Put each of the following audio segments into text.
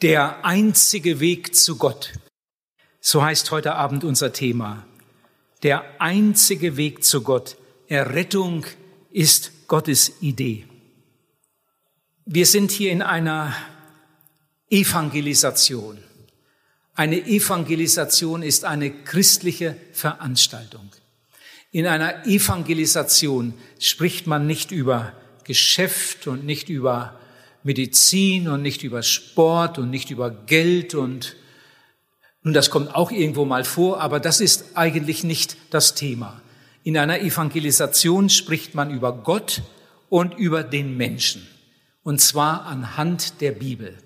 Der einzige Weg zu Gott. So heißt heute Abend unser Thema. Der einzige Weg zu Gott. Errettung ist Gottes Idee. Wir sind hier in einer Evangelisation. Eine Evangelisation ist eine christliche Veranstaltung. In einer Evangelisation spricht man nicht über Geschäft und nicht über Medizin und nicht über Sport und nicht über Geld und nun, das kommt auch irgendwo mal vor, aber das ist eigentlich nicht das Thema. In einer Evangelisation spricht man über Gott und über den Menschen. Und zwar anhand der Bibel.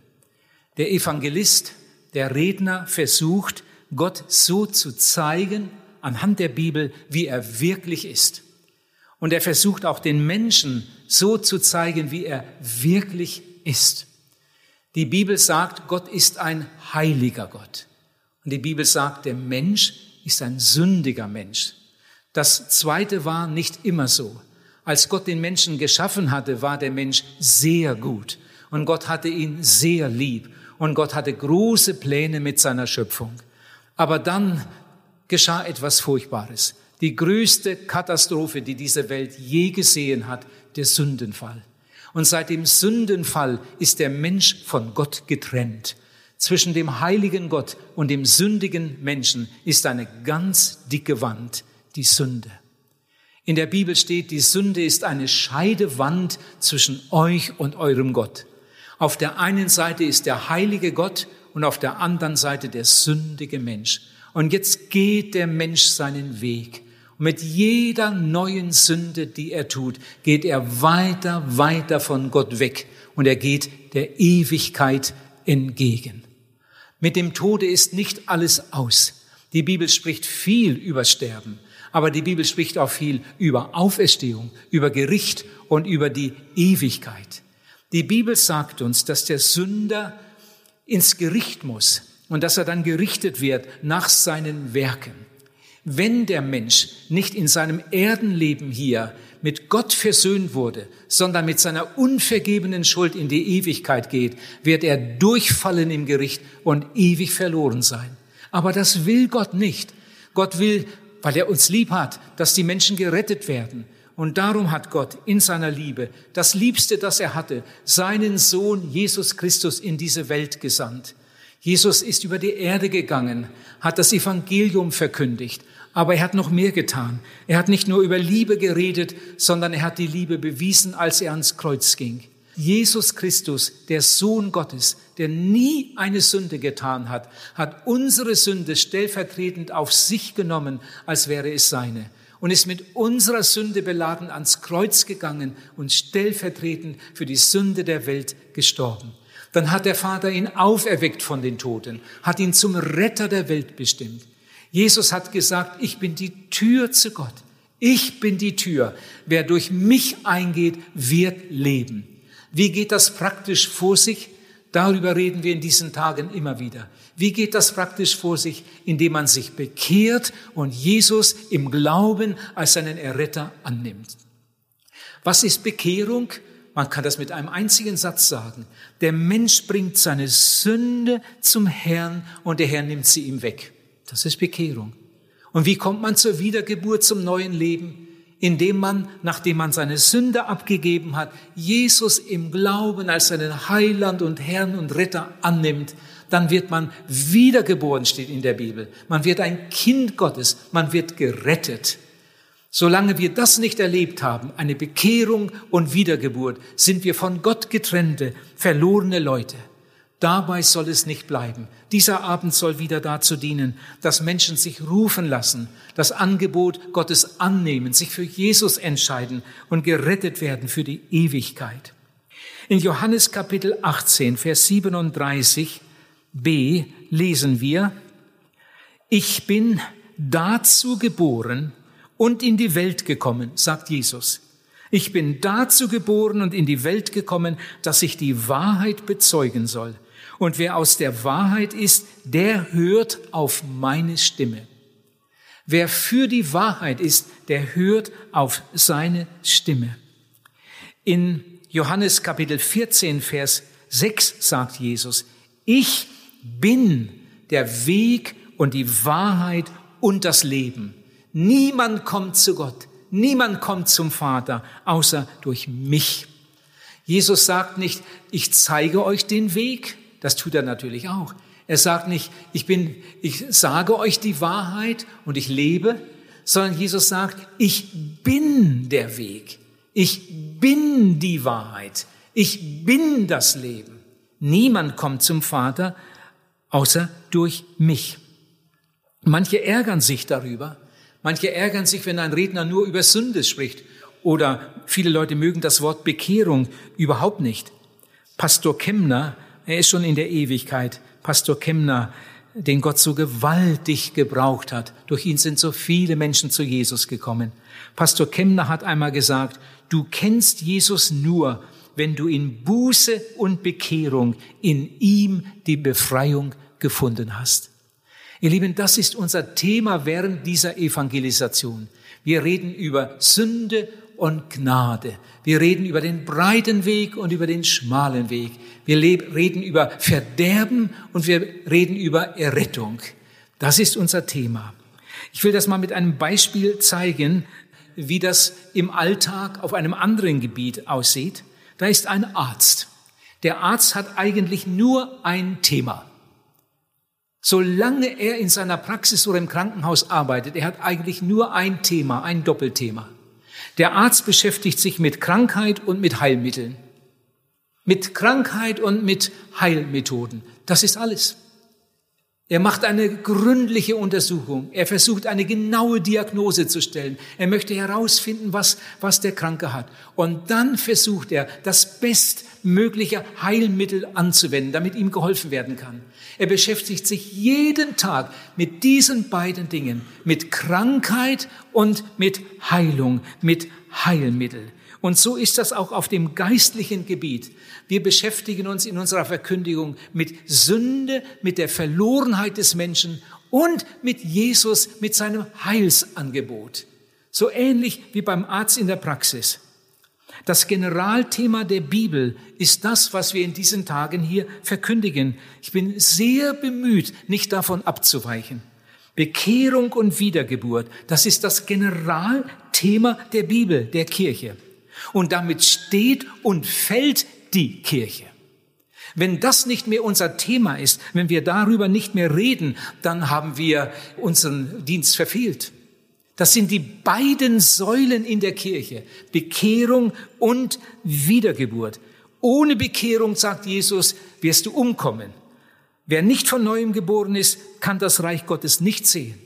Der Evangelist, der Redner versucht, Gott so zu zeigen, anhand der Bibel, wie er wirklich ist. Und er versucht auch den Menschen so zu zeigen, wie er wirklich ist. Die Bibel sagt, Gott ist ein heiliger Gott. Und die Bibel sagt, der Mensch ist ein sündiger Mensch. Das zweite war nicht immer so. Als Gott den Menschen geschaffen hatte, war der Mensch sehr gut. Und Gott hatte ihn sehr lieb. Und Gott hatte große Pläne mit seiner Schöpfung. Aber dann geschah etwas Furchtbares. Die größte Katastrophe, die diese Welt je gesehen hat, der Sündenfall. Und seit dem Sündenfall ist der Mensch von Gott getrennt. Zwischen dem heiligen Gott und dem sündigen Menschen ist eine ganz dicke Wand, die Sünde. In der Bibel steht, die Sünde ist eine Scheidewand zwischen euch und eurem Gott. Auf der einen Seite ist der heilige Gott und auf der anderen Seite der sündige Mensch. Und jetzt geht der Mensch seinen Weg. Mit jeder neuen Sünde, die er tut, geht er weiter, weiter von Gott weg. Und er geht der Ewigkeit entgegen. Mit dem Tode ist nicht alles aus. Die Bibel spricht viel über Sterben, aber die Bibel spricht auch viel über Auferstehung, über Gericht und über die Ewigkeit. Die Bibel sagt uns, dass der Sünder ins Gericht muss und dass er dann gerichtet wird nach seinen Werken. Wenn der Mensch nicht in seinem Erdenleben hier mit Gott versöhnt wurde, sondern mit seiner unvergebenen Schuld in die Ewigkeit geht, wird er durchfallen im Gericht und ewig verloren sein. Aber das will Gott nicht. Gott will, weil er uns lieb hat, dass die Menschen gerettet werden. Und darum hat Gott in seiner Liebe das Liebste, das er hatte, seinen Sohn Jesus Christus in diese Welt gesandt. Jesus ist über die Erde gegangen, hat das Evangelium verkündigt, aber er hat noch mehr getan. Er hat nicht nur über Liebe geredet, sondern er hat die Liebe bewiesen, als er ans Kreuz ging. Jesus Christus, der Sohn Gottes, der nie eine Sünde getan hat, hat unsere Sünde stellvertretend auf sich genommen, als wäre es seine und ist mit unserer Sünde beladen ans Kreuz gegangen und stellvertretend für die Sünde der Welt gestorben. Dann hat der Vater ihn auferweckt von den Toten, hat ihn zum Retter der Welt bestimmt. Jesus hat gesagt, ich bin die Tür zu Gott. Ich bin die Tür. Wer durch mich eingeht, wird leben. Wie geht das praktisch vor sich? Darüber reden wir in diesen Tagen immer wieder. Wie geht das praktisch vor sich? Indem man sich bekehrt und Jesus im Glauben als seinen Erretter annimmt. Was ist Bekehrung? Man kann das mit einem einzigen Satz sagen. Der Mensch bringt seine Sünde zum Herrn und der Herr nimmt sie ihm weg. Das ist Bekehrung. Und wie kommt man zur Wiedergeburt, zum neuen Leben? Indem man, nachdem man seine Sünde abgegeben hat, Jesus im Glauben als seinen Heiland und Herrn und Retter annimmt, dann wird man wiedergeboren, steht in der Bibel. Man wird ein Kind Gottes, man wird gerettet. Solange wir das nicht erlebt haben, eine Bekehrung und Wiedergeburt, sind wir von Gott getrennte, verlorene Leute. Dabei soll es nicht bleiben. Dieser Abend soll wieder dazu dienen, dass Menschen sich rufen lassen, das Angebot Gottes annehmen, sich für Jesus entscheiden und gerettet werden für die Ewigkeit. In Johannes Kapitel 18, Vers 37b lesen wir, ich bin dazu geboren, und in die Welt gekommen, sagt Jesus. Ich bin dazu geboren und in die Welt gekommen, dass ich die Wahrheit bezeugen soll. Und wer aus der Wahrheit ist, der hört auf meine Stimme. Wer für die Wahrheit ist, der hört auf seine Stimme. In Johannes Kapitel 14, Vers 6 sagt Jesus, Ich bin der Weg und die Wahrheit und das Leben. Niemand kommt zu Gott, niemand kommt zum Vater, außer durch mich. Jesus sagt nicht, ich zeige euch den Weg, das tut er natürlich auch. Er sagt nicht, ich bin, ich sage euch die Wahrheit und ich lebe, sondern Jesus sagt, ich bin der Weg. Ich bin die Wahrheit. Ich bin das Leben. Niemand kommt zum Vater außer durch mich. Manche ärgern sich darüber. Manche ärgern sich, wenn ein Redner nur über Sünde spricht. Oder viele Leute mögen das Wort Bekehrung überhaupt nicht. Pastor Kemner, er ist schon in der Ewigkeit, Pastor Kemner, den Gott so gewaltig gebraucht hat. Durch ihn sind so viele Menschen zu Jesus gekommen. Pastor Kemner hat einmal gesagt, du kennst Jesus nur, wenn du in Buße und Bekehrung in ihm die Befreiung gefunden hast. Ihr Lieben, das ist unser Thema während dieser Evangelisation. Wir reden über Sünde und Gnade. Wir reden über den breiten Weg und über den schmalen Weg. Wir reden über Verderben und wir reden über Errettung. Das ist unser Thema. Ich will das mal mit einem Beispiel zeigen, wie das im Alltag auf einem anderen Gebiet aussieht. Da ist ein Arzt. Der Arzt hat eigentlich nur ein Thema. Solange er in seiner Praxis oder im Krankenhaus arbeitet, er hat eigentlich nur ein Thema, ein Doppelthema. Der Arzt beschäftigt sich mit Krankheit und mit Heilmitteln. Mit Krankheit und mit Heilmethoden. Das ist alles. Er macht eine gründliche Untersuchung. Er versucht eine genaue Diagnose zu stellen. Er möchte herausfinden, was, was der Kranke hat. Und dann versucht er, das bestmögliche Heilmittel anzuwenden, damit ihm geholfen werden kann. Er beschäftigt sich jeden Tag mit diesen beiden Dingen, mit Krankheit und mit Heilung, mit Heilmittel. Und so ist das auch auf dem geistlichen Gebiet. Wir beschäftigen uns in unserer Verkündigung mit Sünde, mit der Verlorenheit des Menschen und mit Jesus, mit seinem Heilsangebot. So ähnlich wie beim Arzt in der Praxis. Das Generalthema der Bibel ist das, was wir in diesen Tagen hier verkündigen. Ich bin sehr bemüht, nicht davon abzuweichen. Bekehrung und Wiedergeburt, das ist das Generalthema der Bibel, der Kirche. Und damit steht und fällt die Kirche. Wenn das nicht mehr unser Thema ist, wenn wir darüber nicht mehr reden, dann haben wir unseren Dienst verfehlt. Das sind die beiden Säulen in der Kirche, Bekehrung und Wiedergeburt. Ohne Bekehrung, sagt Jesus, wirst du umkommen. Wer nicht von neuem geboren ist, kann das Reich Gottes nicht sehen.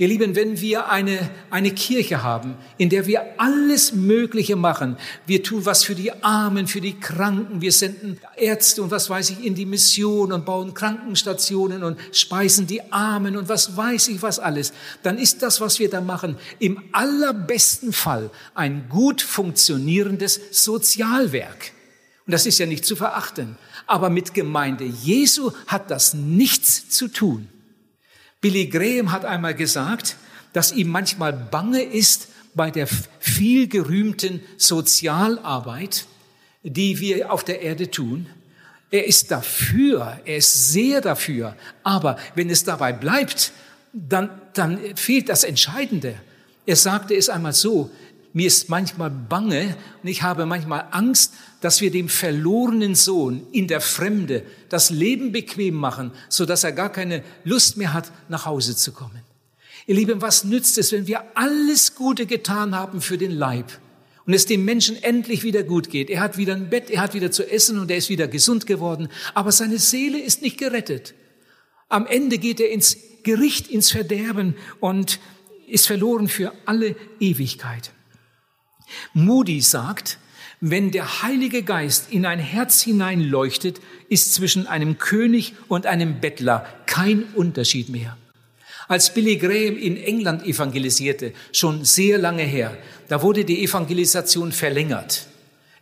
Ihr Lieben, wenn wir eine, eine Kirche haben, in der wir alles Mögliche machen, wir tun was für die Armen, für die Kranken, wir senden Ärzte und was weiß ich in die Mission und bauen Krankenstationen und speisen die Armen und was weiß ich was alles, dann ist das, was wir da machen, im allerbesten Fall ein gut funktionierendes Sozialwerk. Und das ist ja nicht zu verachten. Aber mit Gemeinde Jesu hat das nichts zu tun. Billy Graham hat einmal gesagt, dass ihm manchmal bange ist bei der viel gerühmten Sozialarbeit, die wir auf der Erde tun. Er ist dafür, er ist sehr dafür, aber wenn es dabei bleibt, dann, dann fehlt das Entscheidende. Er sagte es einmal so, mir ist manchmal bange und ich habe manchmal Angst, dass wir dem verlorenen Sohn in der Fremde das Leben bequem machen, so dass er gar keine Lust mehr hat, nach Hause zu kommen. Ihr Lieben, was nützt es, wenn wir alles Gute getan haben für den Leib und es dem Menschen endlich wieder gut geht? Er hat wieder ein Bett, er hat wieder zu essen und er ist wieder gesund geworden, aber seine Seele ist nicht gerettet. Am Ende geht er ins Gericht, ins Verderben und ist verloren für alle Ewigkeit. Moody sagt, wenn der Heilige Geist in ein Herz hineinleuchtet, ist zwischen einem König und einem Bettler kein Unterschied mehr. Als Billy Graham in England evangelisierte, schon sehr lange her, da wurde die Evangelisation verlängert.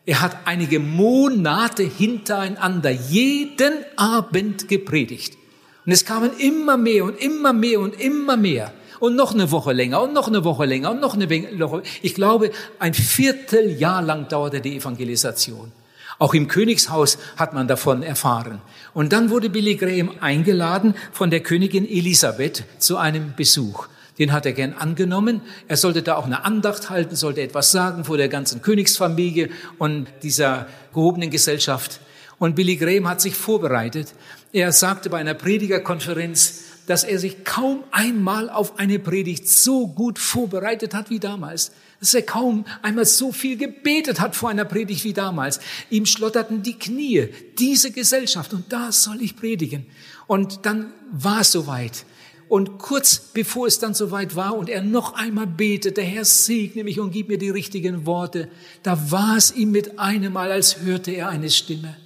Er hat einige Monate hintereinander jeden Abend gepredigt. Und es kamen immer mehr und immer mehr und immer mehr und noch eine Woche länger und noch eine Woche länger und noch eine Woche. Ich glaube, ein Vierteljahr lang dauerte die Evangelisation. Auch im Königshaus hat man davon erfahren. Und dann wurde Billy Graham eingeladen von der Königin Elisabeth zu einem Besuch. Den hat er gern angenommen. Er sollte da auch eine Andacht halten, sollte etwas sagen vor der ganzen Königsfamilie und dieser gehobenen Gesellschaft. Und Billy Graham hat sich vorbereitet. Er sagte bei einer Predigerkonferenz, dass er sich kaum einmal auf eine Predigt so gut vorbereitet hat wie damals dass er kaum einmal so viel gebetet hat vor einer Predigt wie damals. Ihm schlotterten die Knie, diese Gesellschaft, und da soll ich predigen. Und dann war es soweit. Und kurz bevor es dann soweit war und er noch einmal betete, Herr segne mich und gib mir die richtigen Worte, da war es ihm mit einem Mal, als hörte er eine Stimme.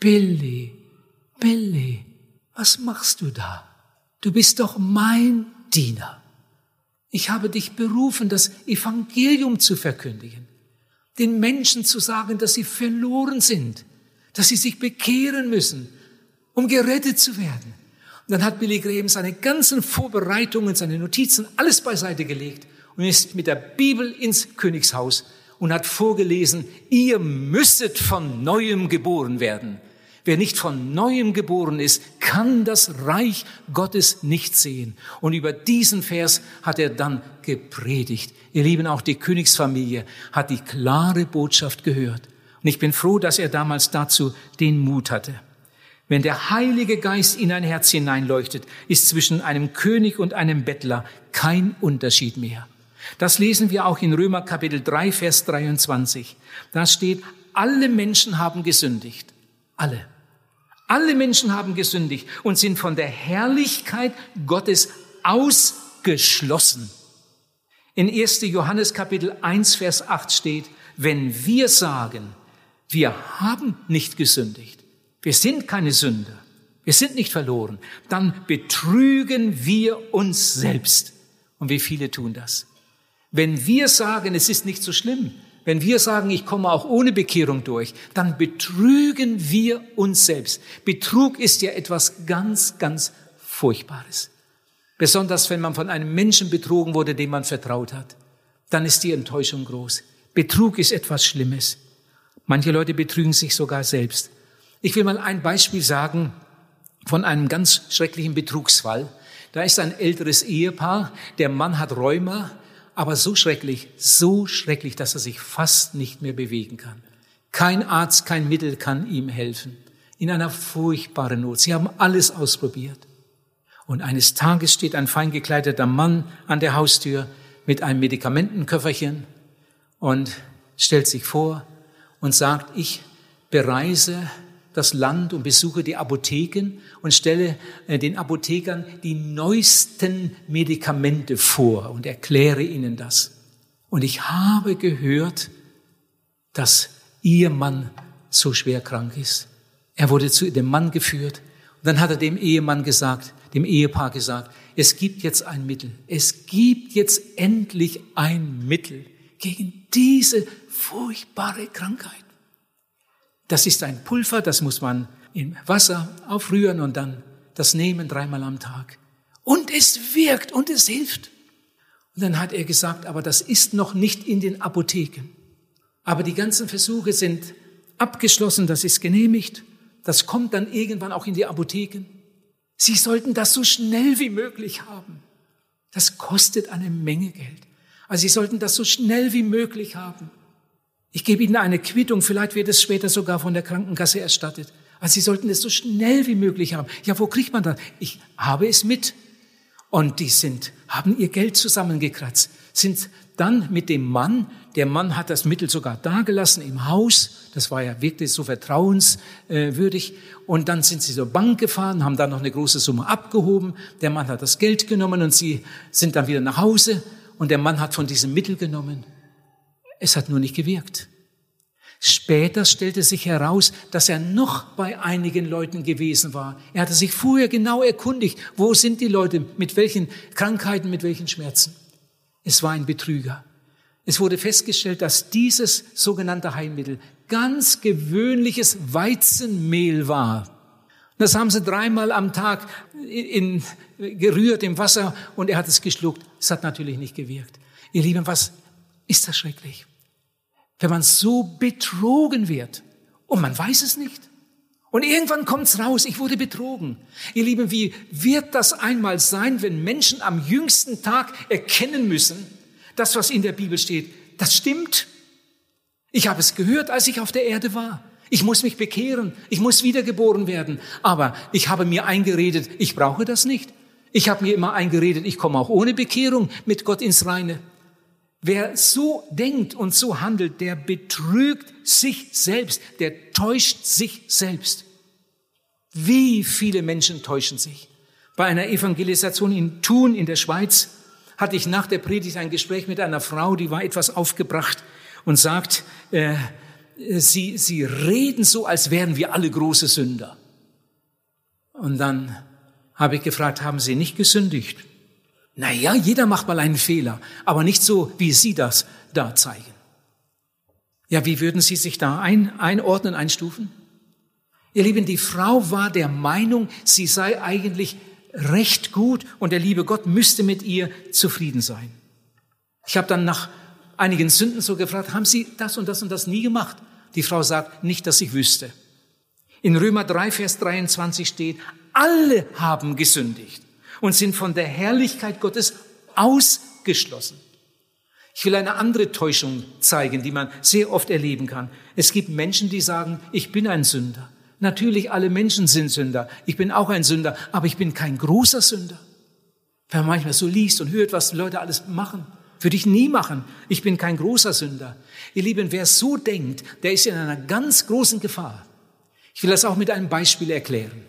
Billy, Billy, was machst du da? Du bist doch mein Diener. Ich habe dich berufen, das Evangelium zu verkündigen, den Menschen zu sagen, dass sie verloren sind, dass sie sich bekehren müssen, um gerettet zu werden. Und dann hat Billy Graham seine ganzen Vorbereitungen, seine Notizen, alles beiseite gelegt und ist mit der Bibel ins Königshaus und hat vorgelesen, ihr müsstet von neuem geboren werden. Wer nicht von neuem geboren ist, kann das Reich Gottes nicht sehen. Und über diesen Vers hat er dann gepredigt. Ihr Lieben, auch die Königsfamilie hat die klare Botschaft gehört. Und ich bin froh, dass er damals dazu den Mut hatte. Wenn der Heilige Geist in ein Herz hineinleuchtet, ist zwischen einem König und einem Bettler kein Unterschied mehr. Das lesen wir auch in Römer Kapitel 3, Vers 23. Da steht, alle Menschen haben gesündigt. Alle. Alle Menschen haben gesündigt und sind von der Herrlichkeit Gottes ausgeschlossen. In 1. Johannes Kapitel 1, Vers 8 steht, wenn wir sagen, wir haben nicht gesündigt, wir sind keine Sünder, wir sind nicht verloren, dann betrügen wir uns selbst. Und wie viele tun das? Wenn wir sagen, es ist nicht so schlimm, wenn wir sagen, ich komme auch ohne Bekehrung durch, dann betrügen wir uns selbst. Betrug ist ja etwas ganz, ganz Furchtbares. Besonders wenn man von einem Menschen betrogen wurde, dem man vertraut hat. Dann ist die Enttäuschung groß. Betrug ist etwas Schlimmes. Manche Leute betrügen sich sogar selbst. Ich will mal ein Beispiel sagen von einem ganz schrecklichen Betrugsfall. Da ist ein älteres Ehepaar, der Mann hat Rheuma, aber so schrecklich, so schrecklich, dass er sich fast nicht mehr bewegen kann. Kein Arzt, kein Mittel kann ihm helfen. In einer furchtbaren Not. Sie haben alles ausprobiert. Und eines Tages steht ein fein gekleideter Mann an der Haustür mit einem Medikamentenköfferchen und stellt sich vor und sagt, ich bereise das Land und besuche die Apotheken und stelle äh, den Apothekern die neuesten Medikamente vor und erkläre ihnen das. Und ich habe gehört, dass ihr Mann so schwer krank ist. Er wurde zu dem Mann geführt und dann hat er dem Ehemann gesagt, dem Ehepaar gesagt, es gibt jetzt ein Mittel. Es gibt jetzt endlich ein Mittel gegen diese furchtbare Krankheit. Das ist ein Pulver, das muss man in Wasser aufrühren und dann das nehmen dreimal am Tag. Und es wirkt und es hilft. Und dann hat er gesagt, aber das ist noch nicht in den Apotheken. Aber die ganzen Versuche sind abgeschlossen, das ist genehmigt. Das kommt dann irgendwann auch in die Apotheken. Sie sollten das so schnell wie möglich haben. Das kostet eine Menge Geld. Also Sie sollten das so schnell wie möglich haben. Ich gebe Ihnen eine Quittung, vielleicht wird es später sogar von der Krankenkasse erstattet. Also Sie sollten es so schnell wie möglich haben. Ja, wo kriegt man das? Ich habe es mit. Und die sind, haben ihr Geld zusammengekratzt, sind dann mit dem Mann, der Mann hat das Mittel sogar dagelassen im Haus, das war ja wirklich so vertrauenswürdig, und dann sind sie zur Bank gefahren, haben da noch eine große Summe abgehoben, der Mann hat das Geld genommen und sie sind dann wieder nach Hause und der Mann hat von diesem Mittel genommen es hat nur nicht gewirkt. Später stellte sich heraus, dass er noch bei einigen Leuten gewesen war. Er hatte sich vorher genau erkundigt, wo sind die Leute, mit welchen Krankheiten, mit welchen Schmerzen. Es war ein Betrüger. Es wurde festgestellt, dass dieses sogenannte Heilmittel ganz gewöhnliches Weizenmehl war. Das haben sie dreimal am Tag in, gerührt im Wasser und er hat es geschluckt. Es hat natürlich nicht gewirkt. Ihr Lieben, was ist das schrecklich? Wenn man so betrogen wird Und man weiß es nicht. Und irgendwann kommt's raus, ich wurde betrogen. Ihr Lieben, wie wird das einmal sein, wenn Menschen am jüngsten Tag erkennen müssen, das, was in der Bibel steht, das stimmt? Ich habe es gehört, als ich auf der Erde war. Ich muss mich bekehren, ich muss wiedergeboren werden. Aber ich habe mir eingeredet, ich brauche das nicht. Ich habe mir immer eingeredet, ich komme auch ohne Bekehrung mit Gott ins Reine. Wer so denkt und so handelt, der betrügt sich selbst, der täuscht sich selbst. Wie viele Menschen täuschen sich? Bei einer Evangelisation in Thun in der Schweiz hatte ich nach der Predigt ein Gespräch mit einer Frau, die war etwas aufgebracht und sagt, äh, sie, sie reden so, als wären wir alle große Sünder. Und dann habe ich gefragt, haben Sie nicht gesündigt? Naja, jeder macht mal einen Fehler, aber nicht so, wie Sie das da zeigen. Ja, wie würden Sie sich da ein, einordnen, einstufen? Ihr Lieben, die Frau war der Meinung, sie sei eigentlich recht gut und der liebe Gott müsste mit ihr zufrieden sein. Ich habe dann nach einigen Sünden so gefragt, haben Sie das und das und das nie gemacht? Die Frau sagt, nicht, dass ich wüsste. In Römer 3, Vers 23 steht, alle haben gesündigt und sind von der Herrlichkeit Gottes ausgeschlossen. Ich will eine andere Täuschung zeigen, die man sehr oft erleben kann. Es gibt Menschen, die sagen, ich bin ein Sünder. Natürlich, alle Menschen sind Sünder. Ich bin auch ein Sünder, aber ich bin kein großer Sünder. Wenn man manchmal so liest und hört, was Leute alles machen, würde ich nie machen. Ich bin kein großer Sünder. Ihr Lieben, wer so denkt, der ist in einer ganz großen Gefahr. Ich will das auch mit einem Beispiel erklären.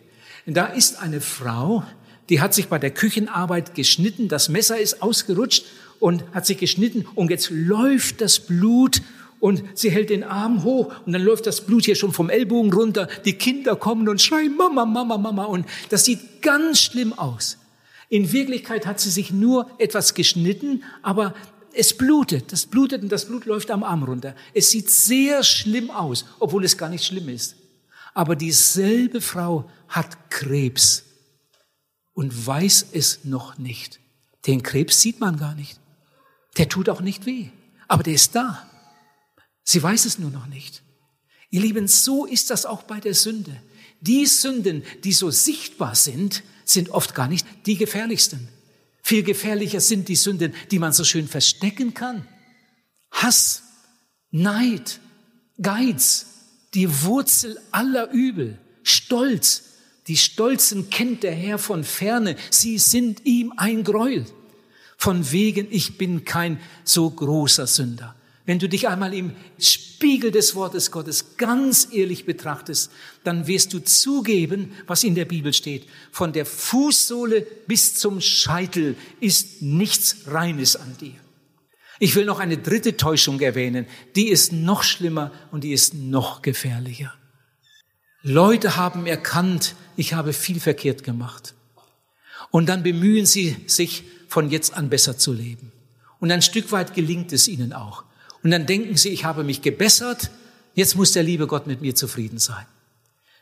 Da ist eine Frau, die hat sich bei der Küchenarbeit geschnitten, das Messer ist ausgerutscht und hat sich geschnitten und jetzt läuft das Blut und sie hält den Arm hoch und dann läuft das Blut hier schon vom Ellbogen runter. Die Kinder kommen und schreien Mama, Mama, Mama und das sieht ganz schlimm aus. In Wirklichkeit hat sie sich nur etwas geschnitten, aber es blutet, das blutet und das Blut läuft am Arm runter. Es sieht sehr schlimm aus, obwohl es gar nicht schlimm ist. Aber dieselbe Frau hat Krebs und weiß es noch nicht. Den Krebs sieht man gar nicht. Der tut auch nicht weh, aber der ist da. Sie weiß es nur noch nicht. Ihr Lieben, so ist das auch bei der Sünde. Die Sünden, die so sichtbar sind, sind oft gar nicht die gefährlichsten. Viel gefährlicher sind die Sünden, die man so schön verstecken kann. Hass, Neid, Geiz, die Wurzel aller Übel, Stolz. Die Stolzen kennt der Herr von ferne, sie sind ihm ein Gräuel. Von wegen, ich bin kein so großer Sünder. Wenn du dich einmal im Spiegel des Wortes Gottes ganz ehrlich betrachtest, dann wirst du zugeben, was in der Bibel steht. Von der Fußsohle bis zum Scheitel ist nichts Reines an dir. Ich will noch eine dritte Täuschung erwähnen. Die ist noch schlimmer und die ist noch gefährlicher. Leute haben erkannt, ich habe viel verkehrt gemacht. Und dann bemühen sie sich, von jetzt an besser zu leben. Und ein Stück weit gelingt es ihnen auch. Und dann denken sie, ich habe mich gebessert, jetzt muss der liebe Gott mit mir zufrieden sein.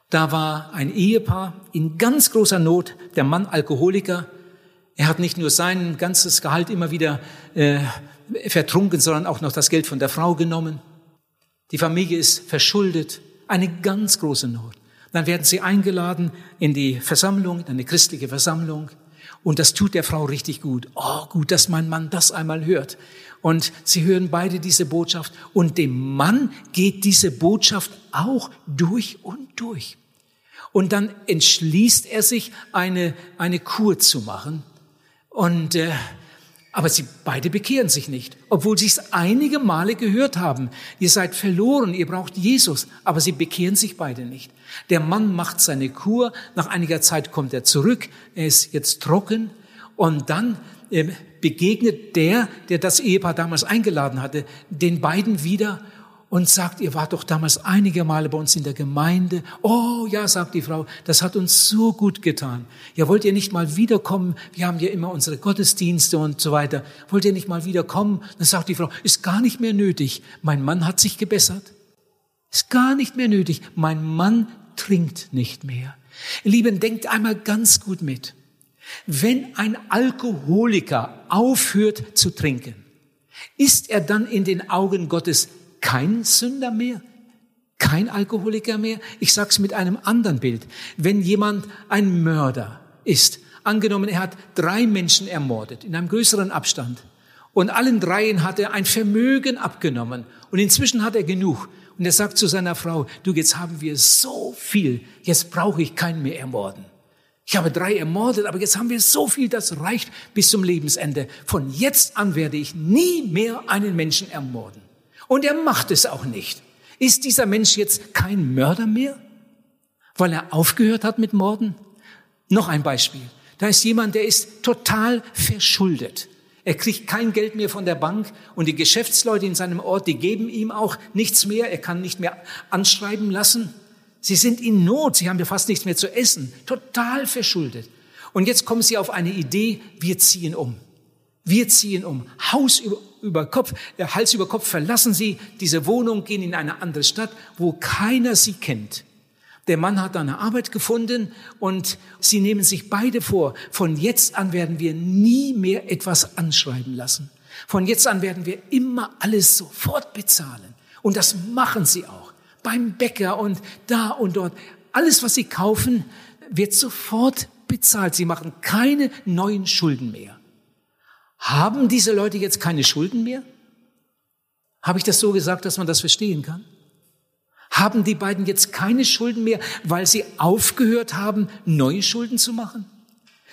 Da war ein Ehepaar in ganz großer Not, der Mann Alkoholiker. Er hat nicht nur sein ganzes Gehalt immer wieder äh, vertrunken, sondern auch noch das Geld von der Frau genommen. Die Familie ist verschuldet, eine ganz große Not. Dann werden sie eingeladen in die Versammlung, in eine christliche Versammlung. Und das tut der Frau richtig gut. Oh, gut, dass mein Mann das einmal hört. Und sie hören beide diese Botschaft. Und dem Mann geht diese Botschaft auch durch und durch. Und dann entschließt er sich, eine, eine Kur zu machen. Und, äh, aber sie beide bekehren sich nicht, obwohl sie es einige Male gehört haben. Ihr seid verloren, ihr braucht Jesus, aber sie bekehren sich beide nicht. Der Mann macht seine Kur, nach einiger Zeit kommt er zurück, er ist jetzt trocken und dann äh, begegnet der, der das Ehepaar damals eingeladen hatte, den beiden wieder und sagt, ihr wart doch damals einige Male bei uns in der Gemeinde. Oh ja, sagt die Frau, das hat uns so gut getan. Ja, wollt ihr nicht mal wiederkommen? Wir haben ja immer unsere Gottesdienste und so weiter. Wollt ihr nicht mal wiederkommen? Dann sagt die Frau, ist gar nicht mehr nötig. Mein Mann hat sich gebessert. Ist gar nicht mehr nötig. Mein Mann trinkt nicht mehr. Lieben, denkt einmal ganz gut mit. Wenn ein Alkoholiker aufhört zu trinken, ist er dann in den Augen Gottes kein Sünder mehr? kein Alkoholiker mehr? Ich sag's mit einem anderen Bild. Wenn jemand ein Mörder ist, angenommen, er hat drei Menschen ermordet in einem größeren Abstand und allen dreien hat er ein Vermögen abgenommen und inzwischen hat er genug und er sagt zu seiner Frau, du, jetzt haben wir so viel, jetzt brauche ich keinen mehr ermorden. Ich habe drei ermordet, aber jetzt haben wir so viel, das reicht bis zum Lebensende. Von jetzt an werde ich nie mehr einen Menschen ermorden. Und er macht es auch nicht. Ist dieser Mensch jetzt kein Mörder mehr, weil er aufgehört hat mit Morden? Noch ein Beispiel. Da ist jemand, der ist total verschuldet. Er kriegt kein Geld mehr von der Bank und die Geschäftsleute in seinem Ort, die geben ihm auch nichts mehr. Er kann nicht mehr anschreiben lassen. Sie sind in Not. Sie haben ja fast nichts mehr zu essen. Total verschuldet. Und jetzt kommen sie auf eine Idee. Wir ziehen um. Wir ziehen um. Haus über, über Kopf, äh, Hals über Kopf verlassen sie diese Wohnung, gehen in eine andere Stadt, wo keiner sie kennt. Der Mann hat eine Arbeit gefunden und sie nehmen sich beide vor, von jetzt an werden wir nie mehr etwas anschreiben lassen. Von jetzt an werden wir immer alles sofort bezahlen. Und das machen sie auch. Beim Bäcker und da und dort. Alles, was sie kaufen, wird sofort bezahlt. Sie machen keine neuen Schulden mehr. Haben diese Leute jetzt keine Schulden mehr? Habe ich das so gesagt, dass man das verstehen kann? Haben die beiden jetzt keine Schulden mehr, weil sie aufgehört haben, neue Schulden zu machen?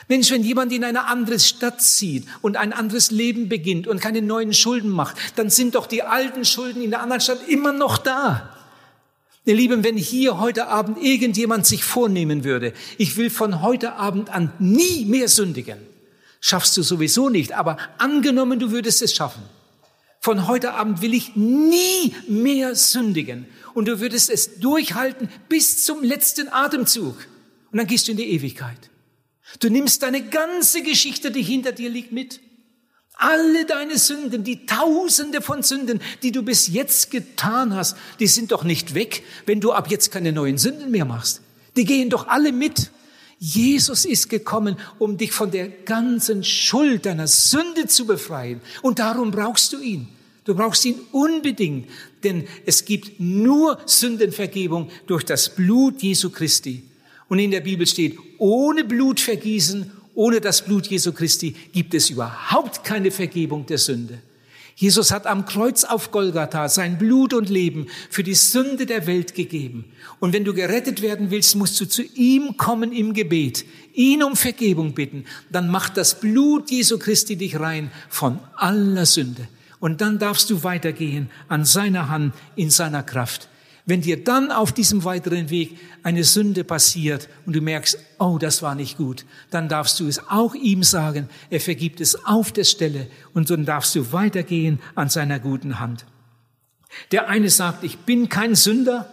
Mensch, wenn jemand in eine andere Stadt zieht und ein anderes Leben beginnt und keine neuen Schulden macht, dann sind doch die alten Schulden in der anderen Stadt immer noch da. Ihr Lieben, wenn hier heute Abend irgendjemand sich vornehmen würde, ich will von heute Abend an nie mehr sündigen, schaffst du sowieso nicht, aber angenommen, du würdest es schaffen. Von heute Abend will ich nie mehr sündigen und du würdest es durchhalten bis zum letzten Atemzug. Und dann gehst du in die Ewigkeit. Du nimmst deine ganze Geschichte, die hinter dir liegt, mit. Alle deine Sünden, die Tausende von Sünden, die du bis jetzt getan hast, die sind doch nicht weg, wenn du ab jetzt keine neuen Sünden mehr machst. Die gehen doch alle mit. Jesus ist gekommen, um dich von der ganzen Schuld deiner Sünde zu befreien. Und darum brauchst du ihn. Du brauchst ihn unbedingt, denn es gibt nur Sündenvergebung durch das Blut Jesu Christi. Und in der Bibel steht, ohne Blutvergießen, ohne das Blut Jesu Christi gibt es überhaupt keine Vergebung der Sünde. Jesus hat am Kreuz auf Golgatha sein Blut und Leben für die Sünde der Welt gegeben. Und wenn du gerettet werden willst, musst du zu ihm kommen im Gebet, ihn um Vergebung bitten. Dann macht das Blut Jesu Christi dich rein von aller Sünde. Und dann darfst du weitergehen an seiner Hand, in seiner Kraft. Wenn dir dann auf diesem weiteren Weg eine Sünde passiert und du merkst, oh, das war nicht gut, dann darfst du es auch ihm sagen. Er vergibt es auf der Stelle und dann darfst du weitergehen an seiner guten Hand. Der eine sagt, ich bin kein Sünder.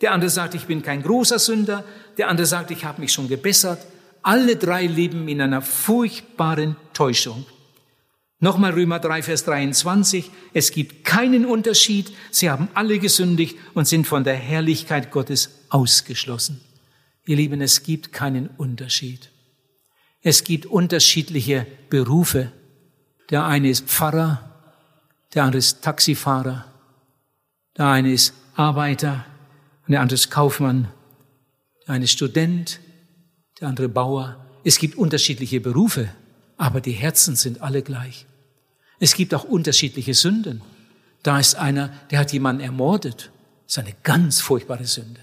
Der andere sagt, ich bin kein großer Sünder. Der andere sagt, ich habe mich schon gebessert. Alle drei leben in einer furchtbaren Täuschung. Nochmal Römer 3, Vers 23. Es gibt keinen Unterschied. Sie haben alle gesündigt und sind von der Herrlichkeit Gottes ausgeschlossen. Ihr Lieben, es gibt keinen Unterschied. Es gibt unterschiedliche Berufe. Der eine ist Pfarrer, der andere ist Taxifahrer, der eine ist Arbeiter der andere ist Kaufmann, der eine ist Student, der andere Bauer. Es gibt unterschiedliche Berufe aber die Herzen sind alle gleich. Es gibt auch unterschiedliche Sünden. Da ist einer, der hat jemanden ermordet. Das ist eine ganz furchtbare Sünde.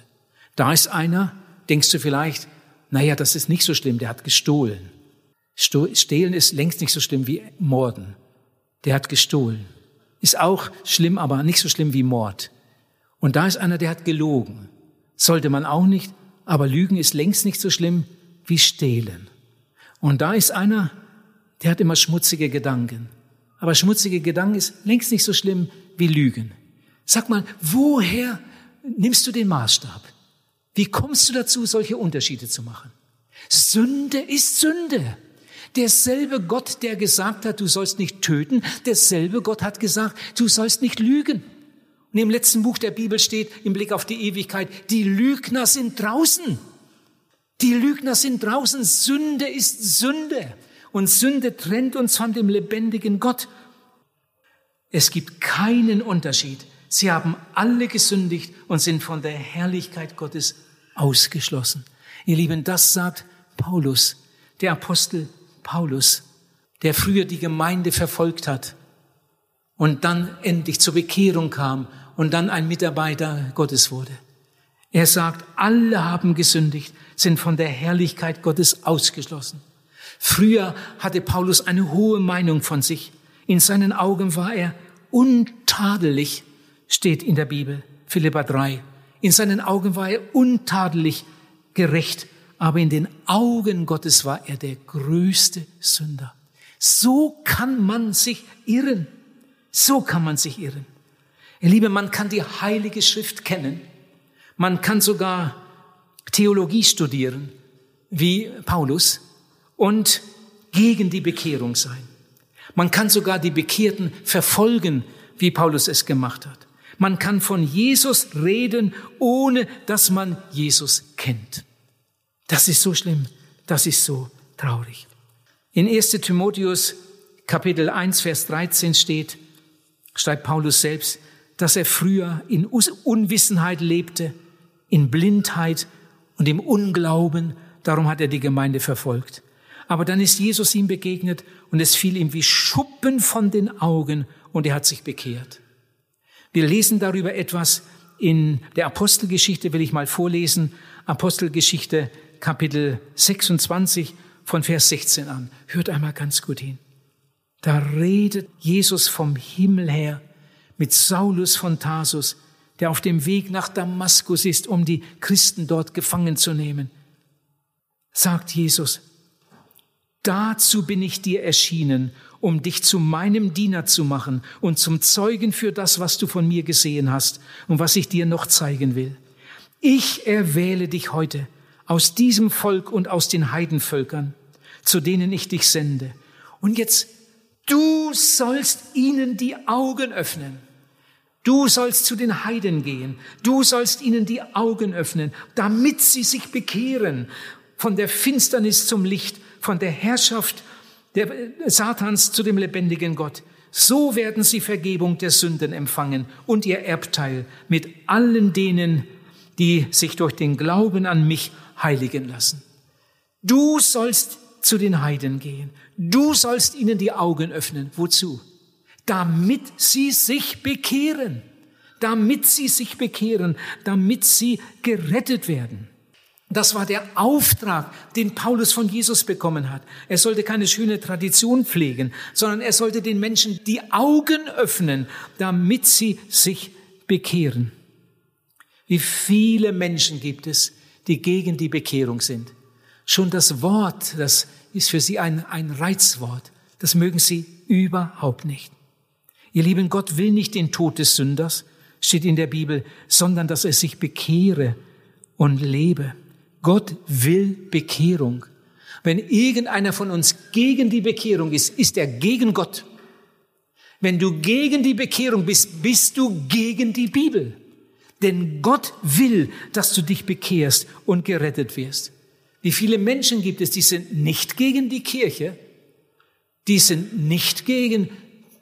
Da ist einer, denkst du vielleicht, naja, das ist nicht so schlimm, der hat gestohlen. Stehlen ist längst nicht so schlimm wie Morden. Der hat gestohlen. Ist auch schlimm, aber nicht so schlimm wie Mord. Und da ist einer, der hat gelogen. Sollte man auch nicht, aber Lügen ist längst nicht so schlimm wie Stehlen. Und da ist einer, der hat immer schmutzige Gedanken. Aber schmutzige Gedanken ist längst nicht so schlimm wie Lügen. Sag mal, woher nimmst du den Maßstab? Wie kommst du dazu, solche Unterschiede zu machen? Sünde ist Sünde. Derselbe Gott, der gesagt hat, du sollst nicht töten, derselbe Gott hat gesagt, du sollst nicht lügen. Und im letzten Buch der Bibel steht im Blick auf die Ewigkeit, die Lügner sind draußen. Die Lügner sind draußen. Sünde ist Sünde und Sünde trennt uns von dem lebendigen Gott. Es gibt keinen Unterschied Sie haben alle gesündigt und sind von der Herrlichkeit Gottes ausgeschlossen. Ihr Lieben, das sagt Paulus, der Apostel Paulus, der früher die Gemeinde verfolgt hat und dann endlich zur Bekehrung kam und dann ein Mitarbeiter Gottes wurde. Er sagt, alle haben gesündigt, sind von der Herrlichkeit Gottes ausgeschlossen. Früher hatte Paulus eine hohe Meinung von sich. In seinen Augen war er untadelig, steht in der Bibel, Philippa 3. In seinen Augen war er untadelig, gerecht, aber in den Augen Gottes war er der größte Sünder. So kann man sich irren. So kann man sich irren. Ihr Liebe, man kann die Heilige Schrift kennen. Man kann sogar Theologie studieren, wie Paulus, und gegen die Bekehrung sein. Man kann sogar die Bekehrten verfolgen, wie Paulus es gemacht hat. Man kann von Jesus reden, ohne dass man Jesus kennt. Das ist so schlimm. Das ist so traurig. In 1 Timotheus Kapitel 1, Vers 13 steht, schreibt Paulus selbst, dass er früher in Unwissenheit lebte, in Blindheit und im Unglauben. Darum hat er die Gemeinde verfolgt. Aber dann ist Jesus ihm begegnet und es fiel ihm wie Schuppen von den Augen und er hat sich bekehrt. Wir lesen darüber etwas in der Apostelgeschichte, will ich mal vorlesen. Apostelgeschichte Kapitel 26 von Vers 16 an. Hört einmal ganz gut hin. Da redet Jesus vom Himmel her mit Saulus von Tarsus, der auf dem Weg nach Damaskus ist, um die Christen dort gefangen zu nehmen. Sagt Jesus, dazu bin ich dir erschienen, um dich zu meinem Diener zu machen und zum Zeugen für das, was du von mir gesehen hast und was ich dir noch zeigen will. Ich erwähle dich heute aus diesem Volk und aus den Heidenvölkern, zu denen ich dich sende. Und jetzt, du sollst ihnen die Augen öffnen. Du sollst zu den Heiden gehen. Du sollst ihnen die Augen öffnen, damit sie sich bekehren von der Finsternis zum Licht, von der Herrschaft der Satans zu dem lebendigen Gott. So werden sie Vergebung der Sünden empfangen und ihr Erbteil mit allen denen, die sich durch den Glauben an mich heiligen lassen. Du sollst zu den Heiden gehen. Du sollst ihnen die Augen öffnen. Wozu? damit sie sich bekehren, damit sie sich bekehren, damit sie gerettet werden. Das war der Auftrag, den Paulus von Jesus bekommen hat. Er sollte keine schöne Tradition pflegen, sondern er sollte den Menschen die Augen öffnen, damit sie sich bekehren. Wie viele Menschen gibt es, die gegen die Bekehrung sind? Schon das Wort, das ist für sie ein, ein Reizwort. Das mögen sie überhaupt nicht. Ihr Lieben, Gott will nicht den Tod des Sünders, steht in der Bibel, sondern dass er sich bekehre und lebe. Gott will Bekehrung. Wenn irgendeiner von uns gegen die Bekehrung ist, ist er gegen Gott. Wenn du gegen die Bekehrung bist, bist du gegen die Bibel. Denn Gott will, dass du dich bekehrst und gerettet wirst. Wie viele Menschen gibt es, die sind nicht gegen die Kirche, die sind nicht gegen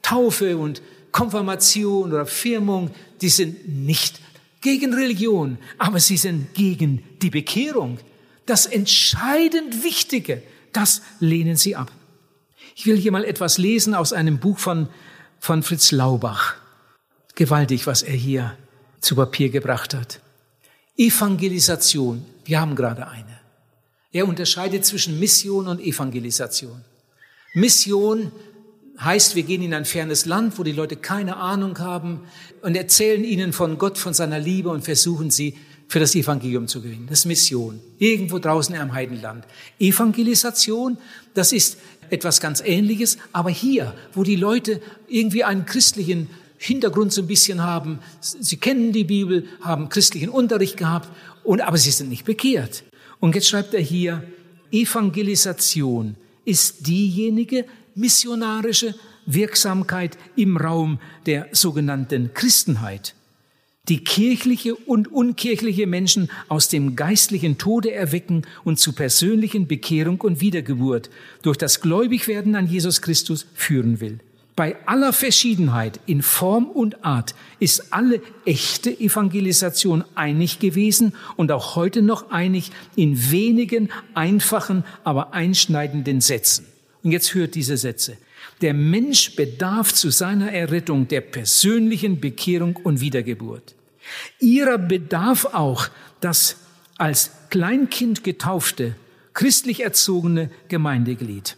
Taufe und Konfirmation oder Firmung, die sind nicht gegen Religion, aber sie sind gegen die Bekehrung. Das entscheidend Wichtige, das lehnen sie ab. Ich will hier mal etwas lesen aus einem Buch von, von Fritz Laubach. Gewaltig, was er hier zu Papier gebracht hat. Evangelisation, wir haben gerade eine. Er unterscheidet zwischen Mission und Evangelisation. Mission heißt, wir gehen in ein fernes Land, wo die Leute keine Ahnung haben und erzählen ihnen von Gott, von seiner Liebe und versuchen sie für das Evangelium zu gewinnen. Das ist Mission. Irgendwo draußen einem Heidenland. Evangelisation, das ist etwas ganz Ähnliches, aber hier, wo die Leute irgendwie einen christlichen Hintergrund so ein bisschen haben, sie kennen die Bibel, haben christlichen Unterricht gehabt, und, aber sie sind nicht bekehrt. Und jetzt schreibt er hier, Evangelisation ist diejenige, missionarische Wirksamkeit im Raum der sogenannten Christenheit. Die kirchliche und unkirchliche Menschen aus dem geistlichen Tode erwecken und zu persönlichen Bekehrung und Wiedergeburt durch das Gläubigwerden an Jesus Christus führen will. Bei aller Verschiedenheit in Form und Art ist alle echte Evangelisation einig gewesen und auch heute noch einig in wenigen einfachen, aber einschneidenden Sätzen. Und jetzt hört diese Sätze. Der Mensch bedarf zu seiner Errettung der persönlichen Bekehrung und Wiedergeburt. Ihrer bedarf auch das als Kleinkind getaufte, christlich erzogene Gemeindeglied.